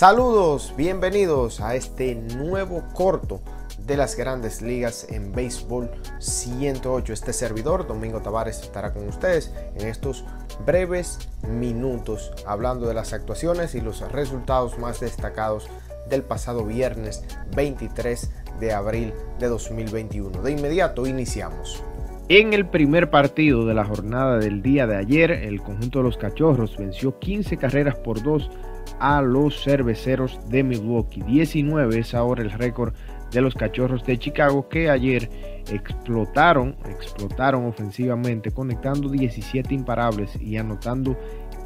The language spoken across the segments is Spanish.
Saludos, bienvenidos a este nuevo corto de las grandes ligas en béisbol 108. Este servidor, Domingo Tavares, estará con ustedes en estos breves minutos hablando de las actuaciones y los resultados más destacados del pasado viernes 23 de abril de 2021. De inmediato iniciamos. En el primer partido de la jornada del día de ayer, el conjunto de los Cachorros venció 15 carreras por 2 a los cerveceros de Milwaukee. 19 es ahora el récord de los Cachorros de Chicago que ayer explotaron, explotaron ofensivamente, conectando 17 imparables y anotando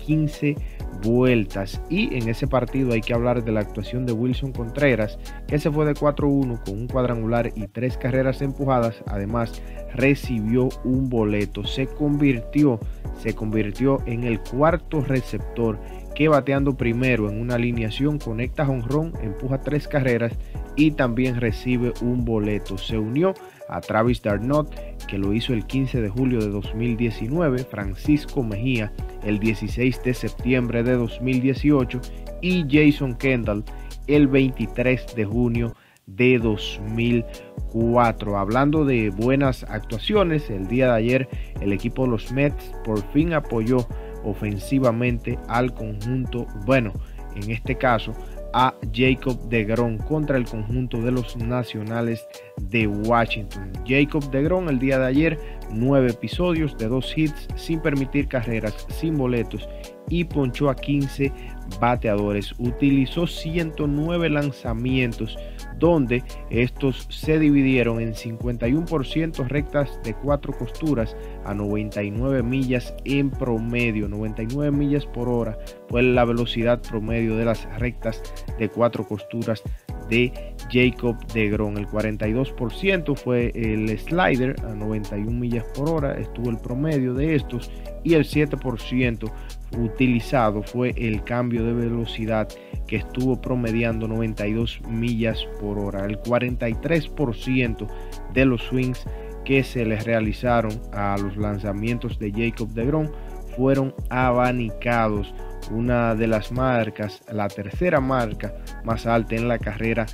15 vueltas. Y en ese partido hay que hablar de la actuación de Wilson Contreras, que se fue de 4-1 con un cuadrangular y tres carreras empujadas. Además, recibió un boleto. Se convirtió, se convirtió en el cuarto receptor que bateando primero en una alineación conecta jonrón, empuja tres carreras y también recibe un boleto. Se unió a Travis Darnot, que lo hizo el 15 de julio de 2019, Francisco Mejía el 16 de septiembre de 2018 y Jason Kendall el 23 de junio de 2004. Hablando de buenas actuaciones, el día de ayer el equipo de los Mets por fin apoyó ofensivamente al conjunto, bueno, en este caso a Jacob DeGrom contra el conjunto de los nacionales de Washington. Jacob DeGrom el día de ayer, nueve episodios de dos hits sin permitir carreras, sin boletos y ponchó a 15 bateadores. Utilizó 109 lanzamientos donde estos se dividieron en 51% rectas de cuatro costuras a 99 millas en promedio, 99 millas por hora fue la velocidad promedio de las rectas de cuatro costuras de Jacob de Gron. El 42% fue el slider a 91 millas por hora, estuvo el promedio de estos y el 7% utilizado fue el cambio de velocidad que estuvo promediando 92 millas por hora. El 43% de los swings que se les realizaron a los lanzamientos de Jacob de Gron fueron abanicados. Una de las marcas, la tercera marca más alta en la carrera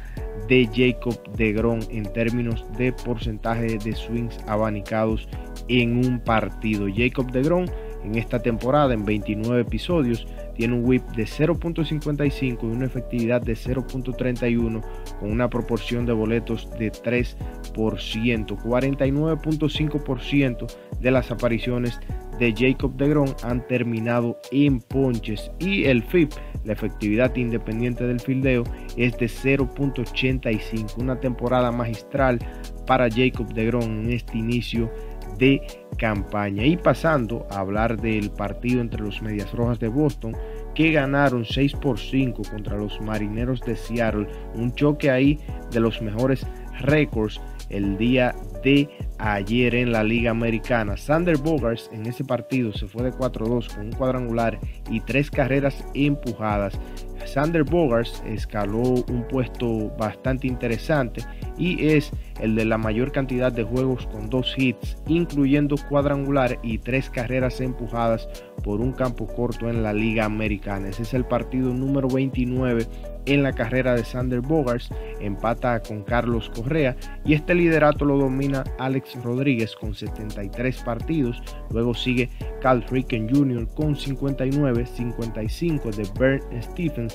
de Jacob de Gron en términos de porcentaje de swings abanicados en un partido. Jacob de Gron en esta temporada en 29 episodios tiene un whip de 0.55 y una efectividad de 0.31 con una proporción de boletos de 3%. 49.5% de las apariciones de Jacob de Gron han terminado en ponches y el FIP, la efectividad independiente del fildeo, es de 0.85. Una temporada magistral para Jacob de Gron en este inicio de campaña. Y pasando a hablar del partido entre los Medias Rojas de Boston, que ganaron 6 por 5 contra los Marineros de Seattle. Un choque ahí de los mejores récords el día de ayer en la Liga Americana. Sander Bogars en ese partido se fue de 4-2 con un cuadrangular y tres carreras empujadas. Sander Bogars escaló un puesto bastante interesante y es el de la mayor cantidad de juegos con dos hits, incluyendo cuadrangular y tres carreras empujadas por un campo corto en la Liga Americana. Ese es el partido número 29 en la carrera de Sander Bogars, empata con Carlos Correa y este liderato lo domina Alex Rodríguez con 73 partidos, luego sigue Cal Fricken Jr. con 59, 55 de Bert Stephens,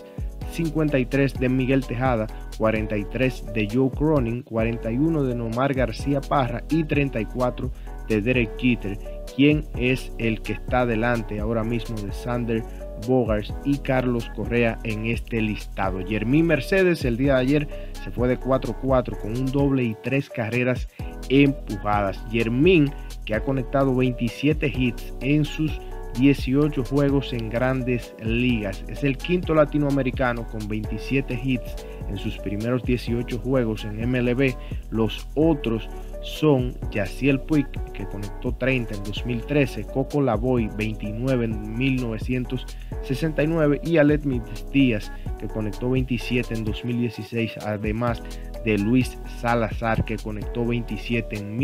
53 de Miguel Tejada, 43 de Joe Cronin, 41 de Nomar García Parra y 34 de Derek Jeter, quien es el que está delante ahora mismo de Sander Bogars y Carlos Correa en este listado. Jermín Mercedes el día de ayer se fue de 4-4 con un doble y tres carreras empujadas. Jermín que ha conectado 27 hits en sus 18 juegos en grandes ligas. Es el quinto latinoamericano con 27 hits en sus primeros 18 juegos en MLB. Los otros son Yaciel Puig, que conectó 30 en 2013, Coco Lavoy, 29 en 1969 y Alet Díaz, que conectó 27 en 2016, además de Luis Salazar, que conectó 27 en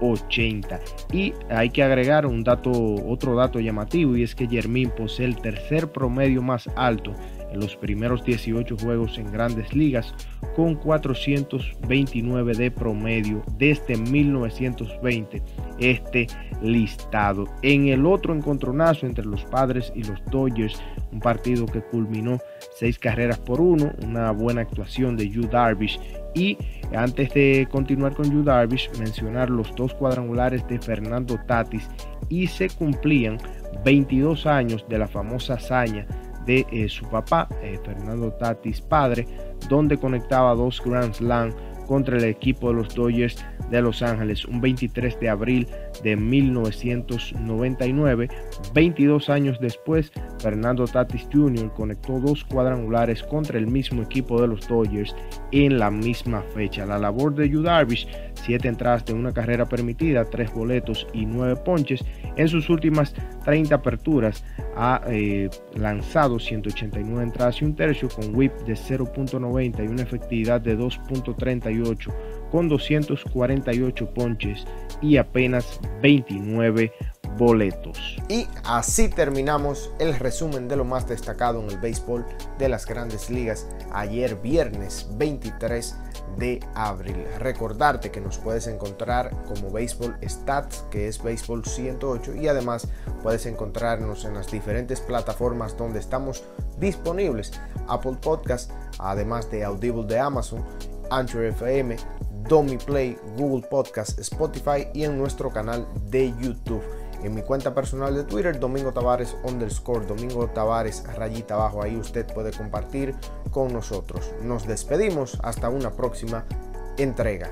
1980. Y hay que agregar un dato, otro dato llamativo, y es que Jermín posee el tercer promedio más alto en los primeros 18 juegos en grandes ligas con 429 de promedio desde 1920 este listado. En el otro encontronazo entre los padres y los Dodgers, un partido que culminó seis carreras por uno, una buena actuación de Yu Darvish y antes de continuar con Yu Darvish, mencionar los dos cuadrangulares de Fernando Tatis y se cumplían 22 años de la famosa hazaña de eh, su papá, eh, Fernando Tatis padre, donde conectaba dos Grand Slam contra el equipo de los Dodgers de Los Ángeles un 23 de abril de 1999. 22 años después, Fernando Tatis Jr. conectó dos cuadrangulares contra el mismo equipo de los Dodgers en la misma fecha. La labor de Yu Darvish, siete entradas de una carrera permitida, tres boletos y nueve ponches. En sus últimas 30 aperturas ha eh, lanzado 189 entradas y un tercio con whip de 0.90 y una efectividad de 2.38 con 248 ponches y apenas 29 boletos. Y así terminamos el resumen de lo más destacado en el béisbol de las grandes ligas ayer viernes 23 de abril. Recordarte que nos puedes encontrar como Baseball Stats, que es Baseball 108, y además puedes encontrarnos en las diferentes plataformas donde estamos disponibles. Apple Podcast, además de Audible de Amazon, Anchor FM, Domi Play, Google Podcast, Spotify y en nuestro canal de YouTube. En mi cuenta personal de Twitter, Domingo Tavares underscore, Domingo Tavares rayita abajo, ahí usted puede compartir con nosotros. Nos despedimos hasta una próxima entrega.